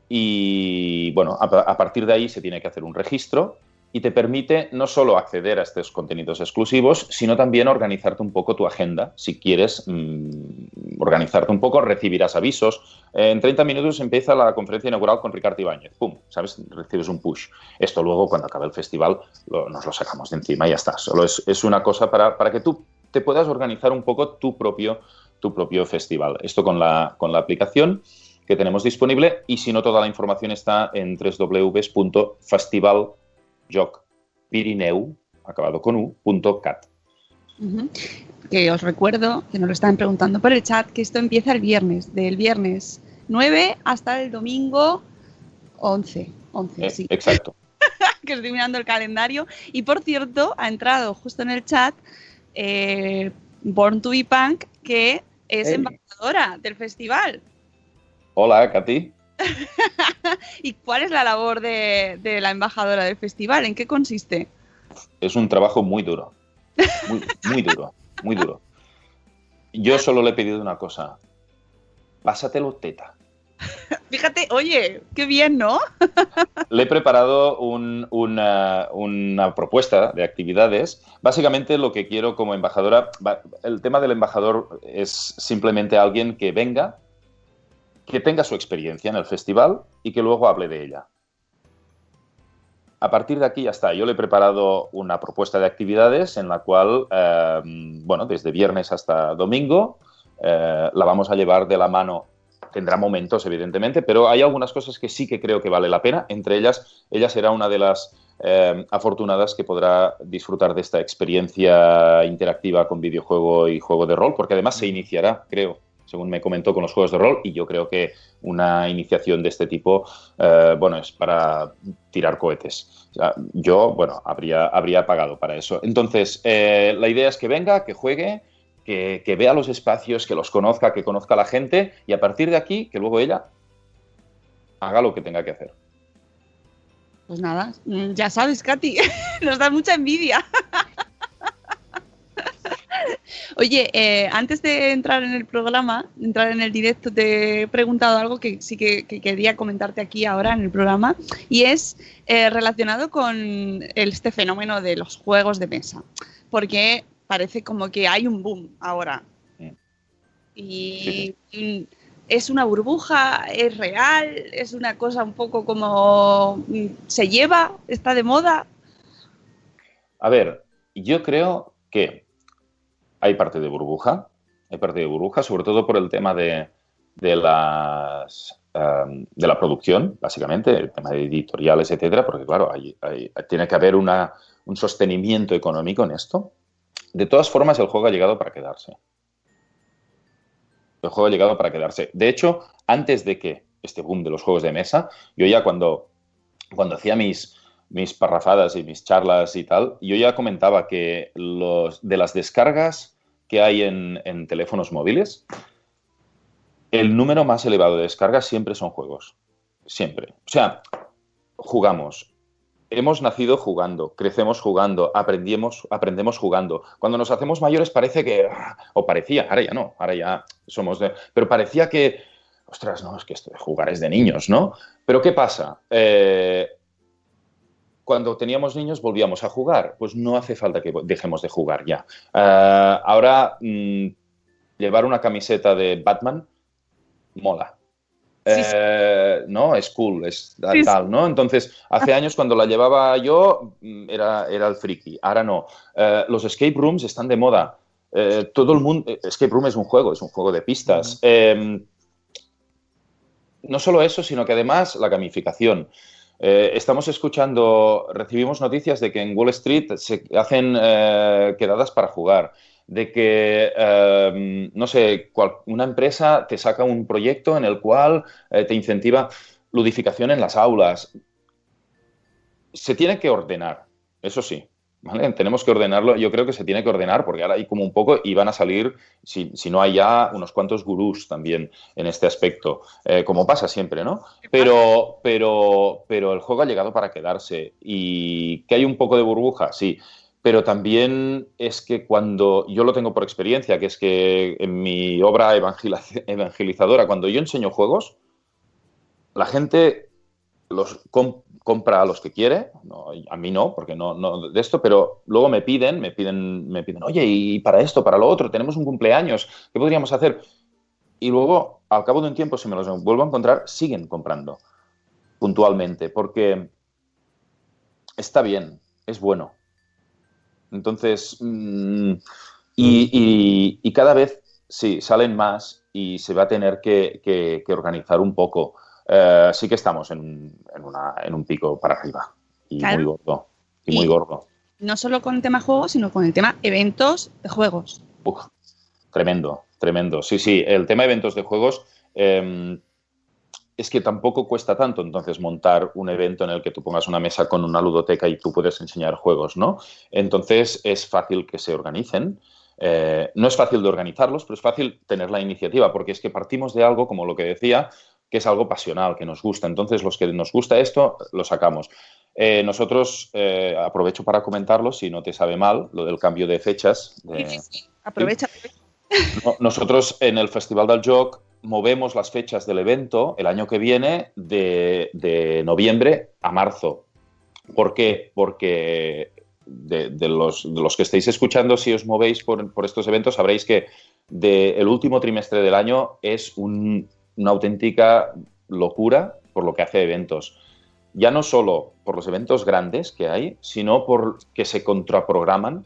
Y bueno, a, partir de ahí se tiene que hacer un registro y te permite no solo acceder a estos contenidos exclusivos, sino también organizarte un poco tu agenda. Si quieres mm, organizarte un poco, recibirás avisos. en 30 minutos empieza la conferencia inaugural con Ricardo Ibáñez. ¡Pum! ¿Sabes? Recibes un push. Esto luego, cuando acabe el festival, nos lo sacamos de encima y ya está. Solo es, es una cosa para, para que tú te puedas organizar un poco tu propio tu propio festival. Esto con la, con la aplicación que tenemos disponible y si no, toda la información está en www.festivaljoc.pirineu, acabado con u.cat. Que os recuerdo, que nos lo están preguntando por el chat, que esto empieza el viernes, del viernes 9 hasta el domingo 11. 11 eh, Exacto. que estoy mirando el calendario. Y por cierto, ha entrado justo en el chat eh, Born to be Punk, que es embajadora del festival. Hola, Katy. ¿Y cuál es la labor de, la embajadora del festival? ¿En qué consiste? Es un trabajo muy duro. Muy, duro, muy duro. Yo solo le he pedido una cosa. Pásatelo teta. Fíjate, oye, qué bien, ¿no? Le he preparado una, propuesta de actividades. Básicamente lo que quiero como embajadora, el tema del embajador es simplemente alguien que venga, que tenga su experiencia en el festival y que luego hable de ella. A partir de aquí ya está. Yo le he preparado una propuesta de actividades en la cual, eh, bueno, desde viernes hasta domingo, eh, la vamos a llevar de la mano tendrá momentos, evidentemente, pero hay algunas cosas que sí que creo que vale la pena. Entre ellas, ella será una de las eh, afortunadas que podrá disfrutar de esta experiencia interactiva con videojuego y juego de rol, porque además se iniciará, creo, según me comentó, con los juegos de rol, y yo creo que una iniciación de este tipo, eh, bueno, es para tirar cohetes. yo, bueno, habría, habría pagado para eso. Entonces, eh, la idea es que venga, que juegue, que, vea los espacios, que los conozca, que conozca a la gente y a partir de aquí, que luego ella haga lo que tenga que hacer. Pues nada, mm, ya sabes, Katy, nos da mucha envidia. Oye, eh, antes de entrar en el programa, entrar en el directo, te he preguntado algo que sí que, quería comentarte aquí ahora en el programa y es eh, relacionado con este fenómeno de los juegos de mesa. Porque parece como que hay un boom ahora. Y, es una burbuja, es real, es una cosa un poco como se lleva, está de moda. A ver, yo creo que hay parte de burbuja, hay parte de burbuja, sobre todo por el tema de, de las um, de la producción, básicamente, el tema de editoriales, etcétera, porque claro, hay, tiene que haber una, un sostenimiento económico en esto. De todas formas, el juego ha llegado para quedarse. El juego ha llegado para quedarse. De hecho, antes de que este boom de los juegos de mesa, yo ya cuando, cuando hacía mis, mis parrafadas y mis charlas y tal, yo ya comentaba que los, de las descargas que hay en, en teléfonos móviles, el número más elevado de descargas siempre son juegos. Siempre. O sea, jugamos. Hemos nacido jugando, crecemos jugando, aprendemos, aprendemos jugando. Cuando nos hacemos mayores parece que, o parecía, ahora ya no, ahora ya somos de, pero parecía que, ostras, no, es que esto de jugar es de niños, ¿no? Pero ¿qué pasa? Eh, cuando teníamos niños volvíamos a jugar, pues no hace falta que dejemos de jugar ya. Eh, ahora, mm, llevar una camiseta de Batman mola. Sí, sí. Eh, no, es cool, es tal, Sí, sí. tal, ¿no? Entonces, hace años cuando la llevaba yo, mm, era, era el friki, ahora no. Eh, los escape rooms están de moda. Eh, todo el mundo, escape room es un juego, es un juego de pistas. Eh, no solo eso, sino que además la gamificación. Estamos escuchando, recibimos noticias de que en Wall Street se hacen quedadas para jugar, de que, eh, no sé, cual- una empresa te saca un proyecto en el cual eh, te incentiva ludificación en las aulas. Se tiene que ordenar, eso sí. ¿vale? Tenemos que ordenarlo, yo creo que se tiene que ordenar porque ahora hay como un poco y van a salir, si, si no hay ya, unos cuantos gurús también en este aspecto, eh, como pasa siempre, ¿no? Pero, pero, pero el juego ha llegado para quedarse y que hay un poco de burbuja, sí. Pero también es que cuando yo lo tengo por experiencia, que es que en mi obra evangelizadora, cuando yo enseño juegos, la gente los com- compra a los que quiere, no, a mí no, porque no, no de esto, pero luego me piden, me piden, me piden, oye, y para esto, para lo otro, tenemos un cumpleaños, ¿qué podríamos hacer? Y luego, al cabo de un tiempo, si me los vuelvo a encontrar, siguen comprando puntualmente, porque está bien, es bueno. Entonces, mm, y, y- y cada vez, sí, salen más y se va a tener que, que- que organizar un poco. Eh, sí que estamos en, en una- en un pico para arriba y Claro. muy gordo. Y muy gordo. No solo con el tema juegos, sino con el tema eventos de juegos. Uf, tremendo, tremendo. Sí, sí, el tema eventos de juegos eh, es que tampoco cuesta tanto entonces montar un evento en el que tú pongas una mesa con una ludoteca y tú puedes enseñar juegos, ¿no? Entonces es fácil que se organicen. Eh, no es fácil de organizarlos, pero es fácil tener la iniciativa, porque es que partimos de algo, como lo que decía, que es algo pasional, que nos gusta. Entonces, los que nos gusta esto, lo sacamos. Eh, nosotros, eh, aprovecho para comentarlo, si no te sabe mal, lo del cambio de fechas. de- Sí, sí, sí. Aprovecha. No- Nosotros en el Festival del Joc movemos las fechas del evento el año que viene de, de noviembre a marzo. ¿Por qué? Porque de, de los, de los que estáis escuchando, si os movéis por, por estos eventos, sabréis que el último trimestre del año es un- una auténtica locura por lo que hace eventos. Ya no solo por los eventos grandes que hay, sino por que se contraprograman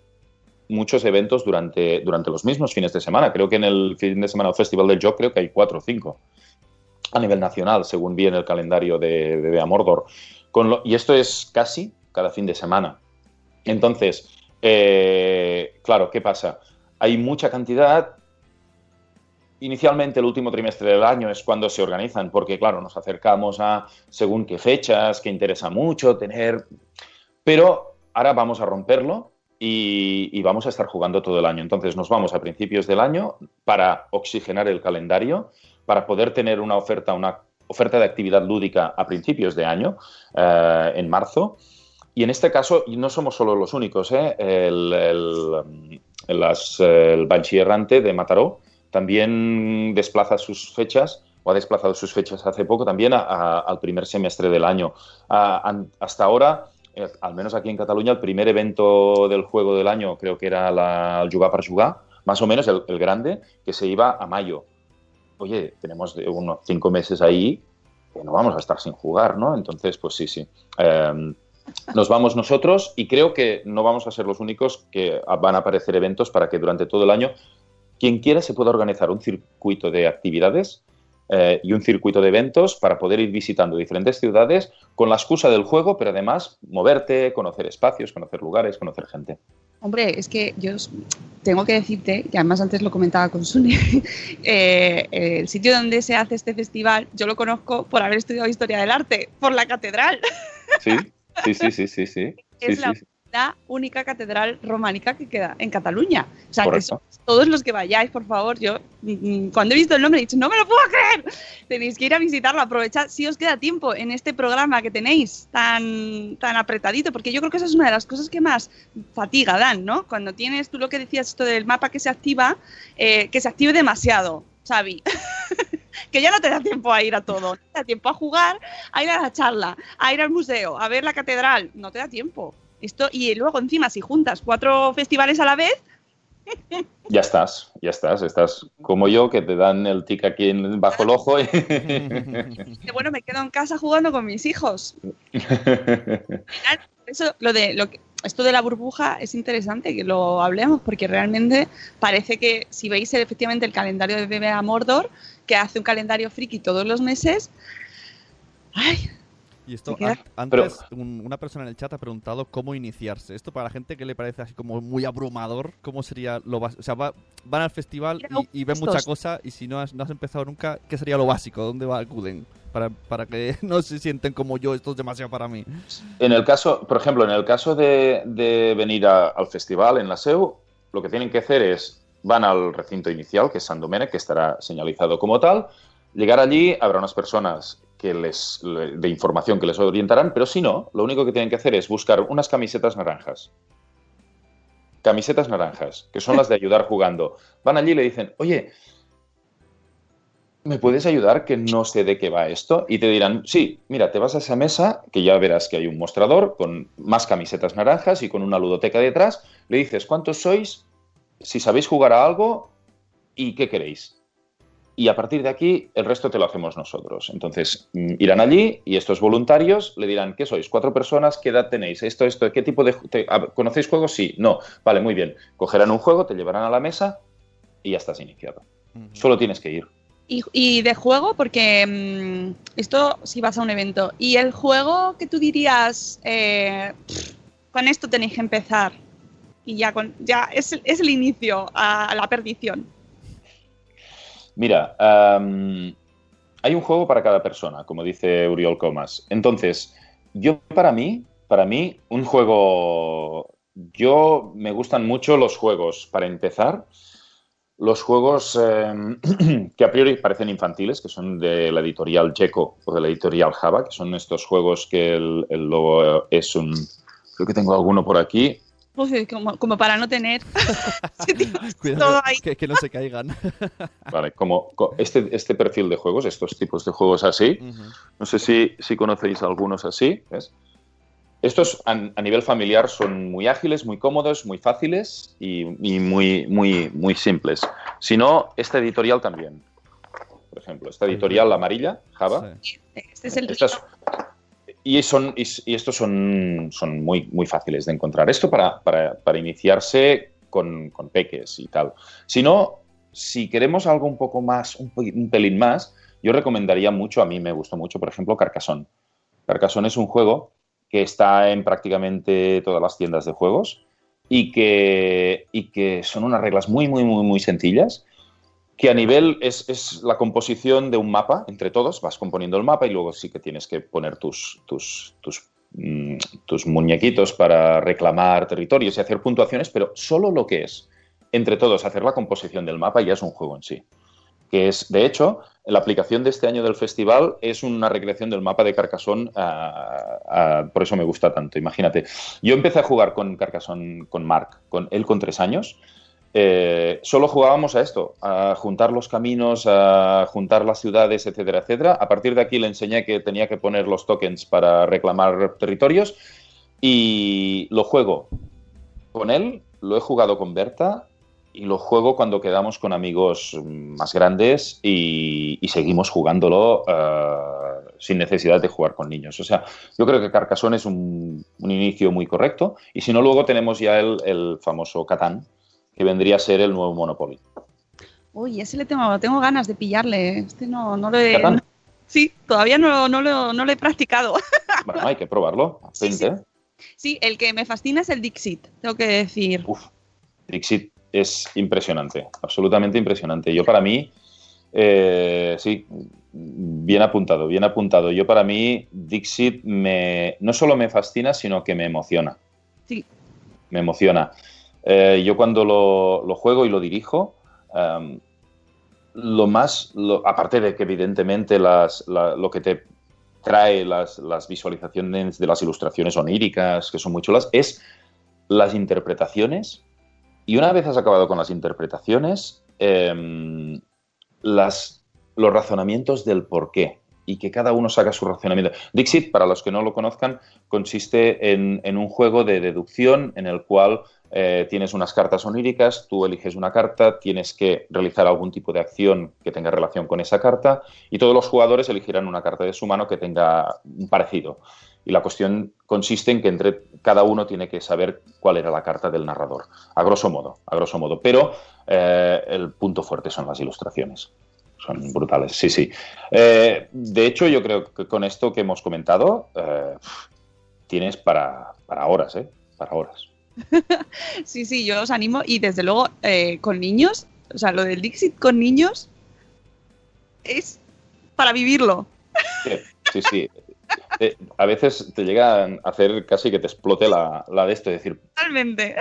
muchos eventos durante, durante los mismos fines de semana. Creo que en el fin de semana del Festival del Joc creo que hay cuatro o cinco a nivel nacional, según vi en el calendario de, de Bea Mordor. Con lo- y esto es casi cada fin de semana. Entonces, eh, claro, ¿qué pasa? Hay mucha cantidad. Inicialmente el último trimestre del año es cuando se organizan, porque claro, nos acercamos a según qué fechas, que interesa mucho tener. Pero ahora vamos a romperlo y, vamos a estar jugando todo el año. Entonces nos vamos a principios del año para oxigenar el calendario, para poder tener una oferta, una oferta de actividad lúdica a principios de año, eh, en marzo. Y en este caso, no somos solo los únicos, ¿eh? el, el, el, Banshee Errante de Mataró también desplaza sus fechas, o ha desplazado sus fechas hace poco también a, al primer semestre del año. Hasta ahora, al menos aquí en Cataluña, el primer evento del juego del año creo que era la, el Jugar per Jugar, más o menos el, grande, que se iba a mayo. Oye, tenemos unos cinco meses ahí que no vamos a estar sin jugar, ¿no? Entonces, pues sí, sí. Eh, nos vamos nosotros y creo que no vamos a ser los únicos que van a aparecer eventos para que durante todo el año quien quiera se pueda organizar un circuito de actividades eh, y un circuito de eventos para poder ir visitando diferentes ciudades con la excusa del juego, pero además moverte, conocer espacios, conocer lugares, conocer gente. Hombre, es que yo tengo que decirte, y además antes lo comentaba con Sune, eh, el sitio donde se hace este festival, yo lo conozco por haber estudiado historia del arte, por la catedral. Sí, sí, sí, sí, sí, sí. Es Sí, la, sí, sí. La única catedral románica que queda en Cataluña. O sea, que Correcto. todos los que vayáis, por favor, yo cuando he visto el nombre he dicho, no me lo puedo creer. Tenéis que ir a visitarlo, aprovechad si os queda tiempo en este programa que tenéis tan, tan apretadito, porque yo creo que esa es una de las cosas que más fatiga dan, ¿no? Cuando tienes tú lo que decías, esto del mapa que se activa, eh, que se active demasiado, Xavi. que ya no te da tiempo a ir a todo, no te da tiempo a jugar, a ir a la charla, a ir al museo, a ver la catedral, no te da tiempo. Esto, y luego encima si juntas cuatro festivales a la vez, Ya estás, ya estás. Estás como yo, que te dan el tic aquí bajo el ojo. y- bueno, me quedo en casa jugando con mis hijos. Eso, lo de, lo que- esto de la burbuja es interesante que lo hablemos porque realmente parece que si veis efectivamente el calendario de BBA Mordor, que hace un calendario friki todos los meses, ay, Y esto, Pero- antes un- una persona en el chat ha preguntado cómo iniciarse. Esto para la gente que le parece así como muy abrumador, ¿cómo sería lo básico? O sea, va- van al festival y, y ven mucha cosa y si no has, no has empezado nunca, ¿qué sería lo básico? ¿Dónde va, acuden? Para, para que no se sienten como yo, esto es demasiado para mí. En el caso, por ejemplo, en el caso de, de venir a- al festival en la SEU, lo que tienen que hacer es, van al recinto inicial, que es San Domènec, que estará señalizado como tal, llegar allí, habrá unas personas que les, le- de información que les orientarán, pero si no, lo único que tienen que hacer es buscar unas camisetas naranjas. Camisetas naranjas, que son las de ayudar jugando. Van allí y le dicen, oye, ¿me puedes ayudar que no sé de qué va esto? Y te dirán, sí, mira, te vas a esa mesa, que ya verás que hay un mostrador con más camisetas naranjas y con una ludoteca detrás, le dices, ¿cuántos sois? Si sabéis jugar a algo y qué queréis. Y a partir de aquí, el resto te lo hacemos nosotros. Entonces, mm, irán allí y estos voluntarios le dirán, ¿qué sois? ¿Cuatro personas? ¿Qué edad tenéis? ¿Esto, esto? ¿Qué tipo de... te- ¿Conocéis juegos? Sí. No. Vale, muy bien. Cogerán un juego, te llevarán a la mesa y ya estás iniciado. Solo tienes que ir. Y, y de juego, porque mm, esto si vas a un evento. Y el juego que tú dirías, eh, con esto tenéis que empezar. Y ya, con, ya es, el- es el inicio a la perdición. Mira, am, hay un juego para cada persona, como dice Uriol Comas. Entonces, yo para mí, para mí, un juego. Yo me gustan mucho los juegos, para empezar, los juegos em, que a priori parecen infantiles, que son de la editorial Jeco o de la editorial Java, que son estos juegos que el, el logo es un. Creo que tengo alguno por aquí. Uf, como, como para no tener Sí, tío, Cuidado, todo ahí. que, que no se caigan. Vale, como co- este, este perfil de juegos, estos tipos de juegos así. No sé si, si conocéis algunos así. ¿ves? Estos a, a nivel familiar son muy ágiles, muy cómodos, muy fáciles y, y muy, muy, muy simples. Si no, esta editorial también. Por ejemplo, esta editorial amarilla, Java. Sí. Este es el Estas- y, estos son, son muy, muy fáciles de encontrar. Esto para, para, para iniciarse con, con peques y tal. Si no, si queremos algo un poco más, un, un pelín más, yo recomendaría mucho, a mí me gustó mucho, por ejemplo, Carcassonne. Carcassonne es un juego que está en prácticamente todas las tiendas de juegos y que, y que son unas reglas muy, muy, muy, muy sencillas que a nivel es, es la composición de un mapa entre todos, vas componiendo el mapa y luego sí que tienes que poner tus, tus, mm, tus muñequitos para reclamar territorios y hacer puntuaciones, pero solo lo que es entre todos hacer la composición del mapa ya es un juego en sí. Que es, de hecho, la aplicación de este año del festival es una recreación del mapa de Carcassonne, ah, ah, por eso me gusta tanto. Imagínate, yo empecé a jugar con Carcassonne, con Mark, con él con tres años, eh, solo jugábamos a esto, a juntar los caminos, a juntar las ciudades, etcétera, etcétera. A partir de aquí le enseñé que tenía que poner los tokens para reclamar territorios y lo juego con él, lo he jugado con Berta y lo juego cuando quedamos con amigos más grandes y, seguimos jugándolo eh, sin necesidad de jugar con niños. O sea, yo creo que Carcassonne es un, un inicio muy correcto y si no, luego tenemos ya el, el famoso Catán, que vendría a ser el nuevo Monopoly. Uy, ese le tengo, tengo ganas de pillarle. Este no, no lo he. Sí, todavía no, no, lo, no lo he practicado. Bueno, hay que probarlo. Sí, sí. Sí, el que me fascina es el Dixit, tengo que decir. Uf, Dixit es impresionante, absolutamente impresionante. Yo para mí, eh, sí, bien apuntado, bien apuntado. Yo para mí, Dixit me, no solo me fascina, sino que me emociona. Sí. Me emociona. Eh, yo cuando lo, juego y lo dirijo, um, lo más, aparte de que evidentemente las, la, lo que te trae las, visualizaciones de las ilustraciones oníricas, que son muy chulas, es las interpretaciones. Y una vez has acabado con las interpretaciones, eh, las, los razonamientos del por qué y que cada uno saca su razonamiento. Dixit, para los que no lo conozcan, consiste en un juego de deducción en el cual eh, tienes unas cartas oníricas, tú eliges una carta, tienes que realizar algún tipo de acción que tenga relación con esa carta y todos los jugadores elegirán una carta de su mano que tenga un parecido. Y la cuestión consiste en que entre cada uno tiene que saber cuál era la carta del narrador, a grosso modo, a grosso modo. Pero eh, el punto fuerte son las ilustraciones. Son brutales, sí, sí. Eh, de hecho, yo creo que con esto que hemos comentado, tienes para, para horas, ¿eh? Para horas. sí, sí, yo os animo y desde luego eh, con niños, o sea, lo del Dixit con niños es para vivirlo. Sí, sí. Eh, a veces te llega a hacer casi que te explote la, la de esto, decir... Totalmente.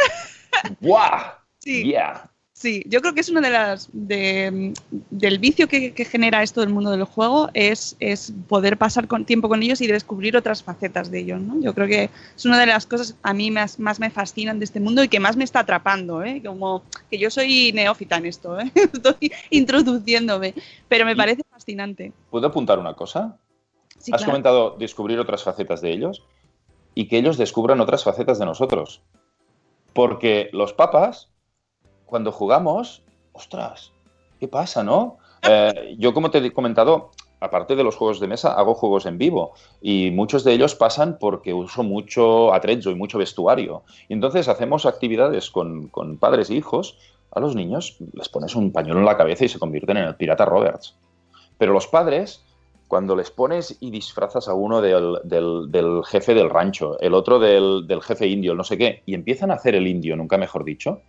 ¡Guau! Sí. Yeah. Sí, yo creo que es una de las de, del vicio que, que, genera esto del mundo del juego es, es poder pasar con tiempo con ellos y descubrir otras facetas de ellos, ¿no? Yo creo que es una de las cosas a mí más, más me fascinan de este mundo y que más me está atrapando, ¿eh? Como que yo soy neófita en esto, ¿eh? Estoy introduciéndome, pero me parece fascinante. ¿Puedo apuntar una cosa? Sí, Has claro. comentado descubrir otras facetas de ellos y que ellos descubran otras facetas de nosotros. Porque los papas cuando jugamos, ostras, ¿qué pasa, no? Eh, yo, como te he comentado, aparte de los juegos de mesa, hago juegos en vivo y muchos de ellos pasan porque uso mucho atrezzo y mucho vestuario. Y entonces hacemos actividades con, con, padres e hijos. A los niños les pones un pañuelo en la cabeza y se convierten en el pirata Roberts. Pero los padres, cuando les pones y disfrazas a uno del, del, del jefe del rancho, el otro del, del jefe indio, el no sé qué, y empiezan a hacer el indio, nunca mejor dicho,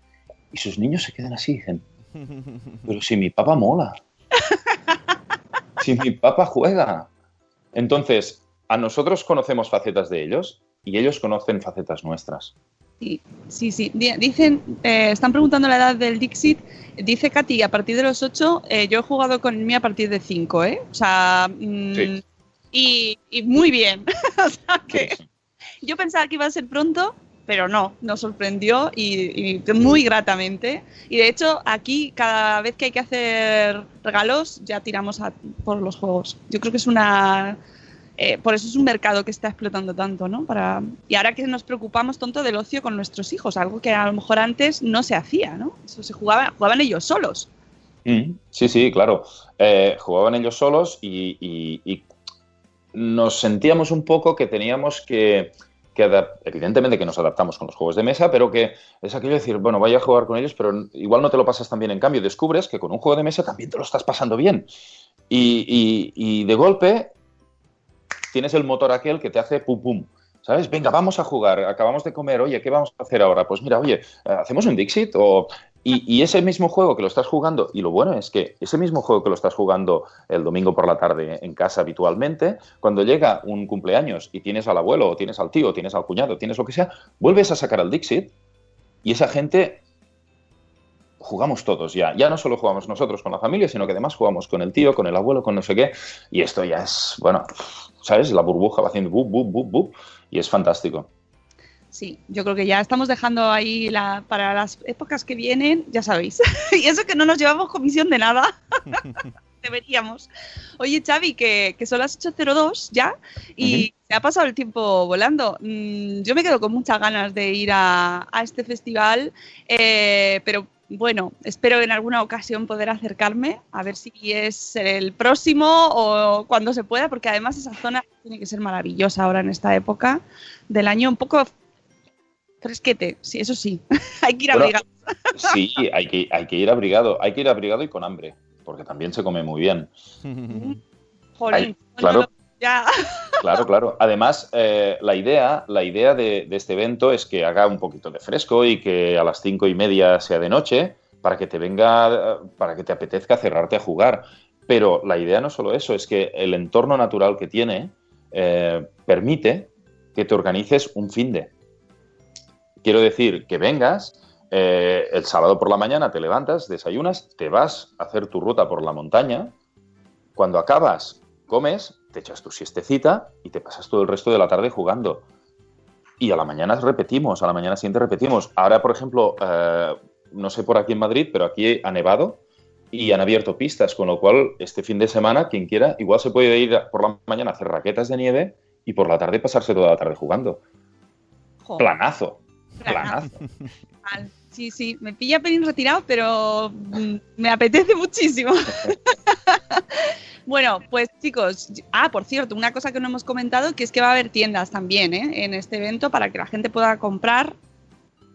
y sus niños se quedan así, dicen, pero si mi papá mola, si mi papá juega. Entonces, a nosotros conocemos facetas de ellos y ellos conocen facetas nuestras. Sí, sí, sí. Dicen, eh, están preguntando la edad del Dixit. Dice Katy, a partir de los 8, eh, yo he jugado con mío a partir de 5, ¿eh? O sea, mmm, sí. y, y, muy bien. o sea que sí, sí. yo pensaba que iba a ser pronto, pero no, nos sorprendió y, muy gratamente. Y de hecho, aquí cada vez que hay que hacer regalos, ya tiramos por los juegos. Yo creo que es una... Eh, por eso es un mercado que está explotando tanto, ¿no? Para... Y ahora que nos preocupamos tonto del ocio con nuestros hijos, algo que a lo mejor antes no se hacía, ¿no? Eso se jugaba, jugaban ellos solos. Mm, sí, sí, claro. Eh, jugaban ellos solos y nos sentíamos un poco que teníamos que que evidentemente que nos adaptamos con los juegos de mesa, pero que es aquello de decir, bueno, vaya a jugar con ellos, pero igual no te lo pasas tan bien. En cambio, descubres que con un juego de mesa también te lo estás pasando bien. Y, y, de golpe tienes el motor aquel que te hace pum pum. ¿Sabes? Venga, vamos a jugar, acabamos de comer, oye, ¿qué vamos a hacer ahora? Pues mira, oye, ¿hacemos un Dixit? O... Y, ese mismo juego que lo estás jugando, y lo bueno es que ese mismo juego que lo estás jugando el domingo por la tarde en casa habitualmente, cuando llega un cumpleaños y tienes al abuelo, o tienes al tío, o tienes al cuñado, tienes lo que sea, vuelves a sacar al Dixit y esa gente jugamos todos ya. Ya no solo jugamos nosotros con la familia, sino que además jugamos con el tío, con el abuelo, con no sé qué. Y esto ya es, bueno, ¿sabes? La burbuja va haciendo bub, bub, bub, bub, y es fantástico. Sí, yo creo que ya estamos dejando ahí la, para las épocas que vienen, ya sabéis. y eso que no nos llevamos comisión de nada. Deberíamos. Oye, Xavi, que, que, son las 8.02 ya y uh -huh. se ha pasado el tiempo volando. Mm, yo me quedo con muchas ganas de ir a, a este festival, eh, pero bueno, espero en alguna ocasión poder acercarme, a ver si es el próximo o cuando se pueda, porque además esa zona tiene que ser maravillosa ahora en esta época del año, un poco fresquete, sí, eso sí, hay que ir bueno, abrigado. Sí, hay que, hay que ir abrigado, hay que ir abrigado y con hambre, porque también se come muy bien. Jolín, Ay, claro. ya. Claro, claro. Además, eh, la idea, la idea de, de este evento es que haga un poquito de fresco y que a las cinco y media sea de noche para que te venga, para que te apetezca cerrarte a jugar. Pero la idea no es solo eso, es que el entorno natural que tiene eh, permite que te organices un fin de. Quiero decir, que vengas, eh, el sábado por la mañana te levantas, desayunas, te vas a hacer tu ruta por la montaña, cuando acabas, comes, te echas tu siestecita y te pasas todo el resto de la tarde jugando. Y a la mañana repetimos, a la mañana siguiente repetimos. Ahora, por ejemplo, eh, no sé por aquí en Madrid, pero aquí ha nevado y han abierto pistas, con lo cual este fin de semana, quien quiera, igual se puede ir por la mañana a hacer raquetas de nieve y por la tarde pasarse toda la tarde jugando. Joder. Planazo. Planazo. Sí, sí, me pilla pelín retirado, pero mm, me apetece muchísimo. bueno, pues chicos, ah, por cierto, una cosa que no hemos comentado, que es que va a haber tiendas también ¿eh? en este evento para que la gente pueda comprar,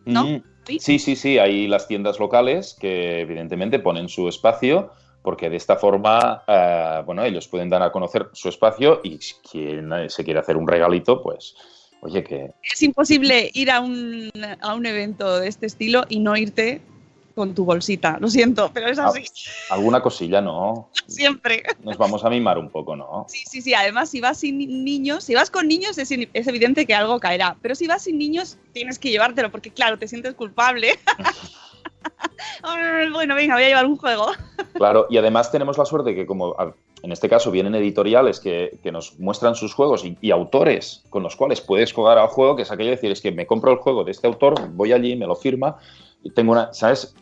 ¿no? Mm, Sí, sí, sí. Hay las tiendas locales que evidentemente ponen su espacio porque de esta forma, eh, bueno, ellos pueden dar a conocer su espacio y quien eh, se quiere hacer un regalito, pues, oye, que Es imposible ir a un, a un evento de este estilo y no irte con tu bolsita. Lo siento, pero es así. alguna cosilla, ¿no? Siempre. Nos vamos a mimar un poco, ¿no? Sí, sí, sí. Además, si vas sin ni- niños, si vas con niños es, es evidente que algo caerá. Pero si vas sin niños, tienes que llevártelo porque, claro, te sientes culpable. Bueno, venga, voy a llevar un juego. Claro, y además tenemos la suerte que como en este caso vienen editoriales que, que nos muestran sus juegos y, autores con los cuales puedes jugar al juego, que es aquello de decir, es que me compro el juego de este autor, voy allí, me lo firma y tengo una, ¿sabes?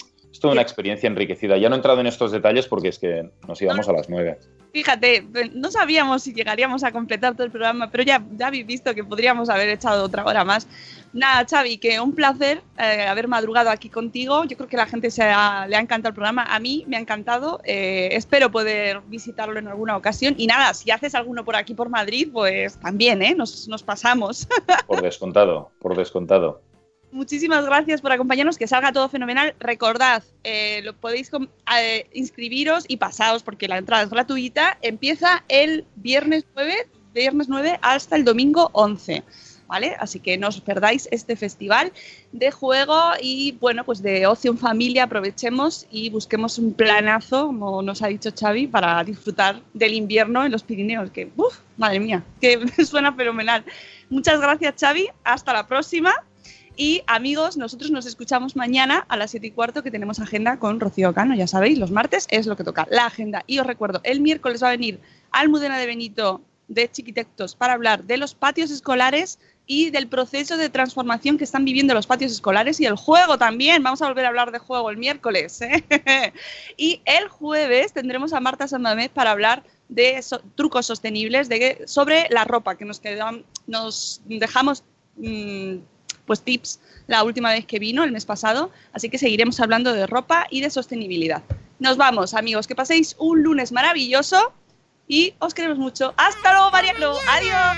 Toda una experiencia enriquecida. Ya no he entrado en estos detalles porque es que nos íbamos a las nueve. Fíjate, no sabíamos si llegaríamos a completar todo el programa, pero ya, ya habéis visto que podríamos haber echado otra hora más. Nada, Xavi, que un placer eh, haber madrugado aquí contigo. Yo creo que a la gente se ha- le ha encantado el programa. A mí me ha encantado. Eh, espero poder visitarlo en alguna ocasión. Y nada, si haces alguno por aquí, por Madrid, pues también, ¿eh? Nos, nos pasamos. Por descontado, por descontado. Muchísimas gracias por acompañarnos, que salga todo fenomenal. Recordad, eh, lo podéis inscribiros y pasaos porque la entrada es gratuita. Empieza el viernes 9, viernes 9 hasta el domingo 11. ¿Vale? Así que no os perdáis este festival de juego y bueno, pues de ocio en familia, aprovechemos y busquemos un planazo, como nos ha dicho Xavi, para disfrutar del invierno en los Pirineos, que, uff, madre mía, que suena fenomenal. Muchas gracias Xavi, hasta la próxima. Y amigos, nosotros nos escuchamos mañana a las 7 y cuarto que tenemos agenda con Rocío Cano. Ya sabéis, los martes es lo que toca, la agenda. Y os recuerdo, el miércoles va a venir Almudena de Benito de Chiquitectos para hablar de los patios escolares y del proceso de transformación que están viviendo los patios escolares y el juego también. Vamos a volver a hablar de juego el miércoles. ¿eh? y el jueves tendremos a Marta Sandamed para hablar de trucos sostenibles de, sobre la ropa que nos, quedan, nos dejamos mm, pues tips la última vez que vino, el mes pasado, así que seguiremos hablando de ropa y de sostenibilidad. Nos vamos, amigos, que paséis un lunes maravilloso y os queremos mucho. Hasta luego, María Clo. Adiós.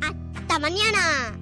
¡Hasta mañana!